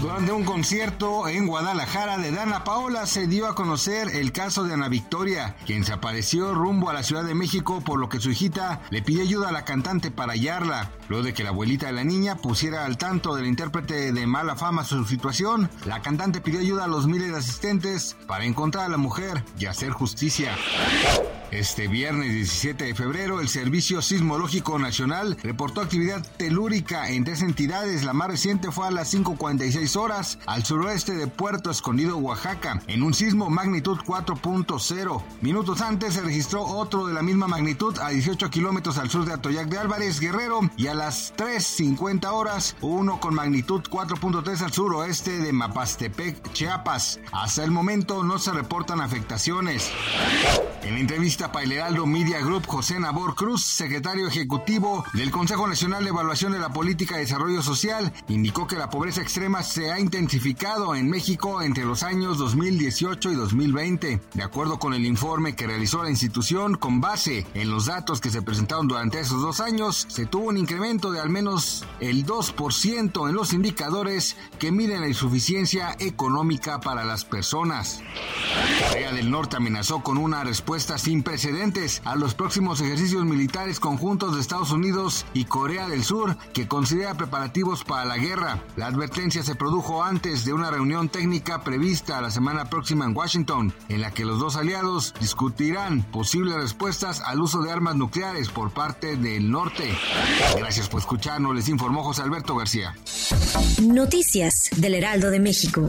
Durante un concierto en Guadalajara de Dana Paola se dio a conocer el caso de Ana Victoria, quien se apareció rumbo a la Ciudad de México por lo que su hijita le pidió ayuda a la cantante para hallarla. Luego de que la abuelita de la niña pusiera al tanto del intérprete de mala fama su situación, la cantante pidió ayuda a los miles de asistentes para encontrar a la mujer y hacer justicia. Este viernes 17 de febrero, el Servicio Sismológico Nacional reportó actividad telúrica en tres entidades. La más reciente fue a las 5.46 horas al suroeste de Puerto Escondido, Oaxaca, en un sismo magnitud 4.0. Minutos antes se registró otro de la misma magnitud a 18 kilómetros al sur de Atoyac de Álvarez, Guerrero, y a las 3.50 horas uno con magnitud 4.3 al suroeste de Mapastepec, Chiapas. Hasta el momento no se reportan afectaciones. En entrevista Heraldo Media Group, José Nabor Cruz, secretario ejecutivo del Consejo Nacional de Evaluación de la Política de Desarrollo Social, indicó que la pobreza extrema se ha intensificado en México entre los años 2018 y 2020. De acuerdo con el informe que realizó la institución, con base en los datos que se presentaron durante esos dos años, se tuvo un incremento de al menos el 2% en los indicadores que miden la insuficiencia económica para las personas. Corea del Norte amenazó con una respuesta sin precedentes a los próximos ejercicios militares conjuntos de Estados Unidos y Corea del Sur, que considera preparativos para la guerra. La advertencia se produjo antes de una reunión técnica prevista la semana próxima en Washington, en la que los dos aliados discutirán posibles respuestas al uso de armas nucleares por parte del norte. Gracias por escucharnos, les informó José Alberto García. Noticias del Heraldo de México.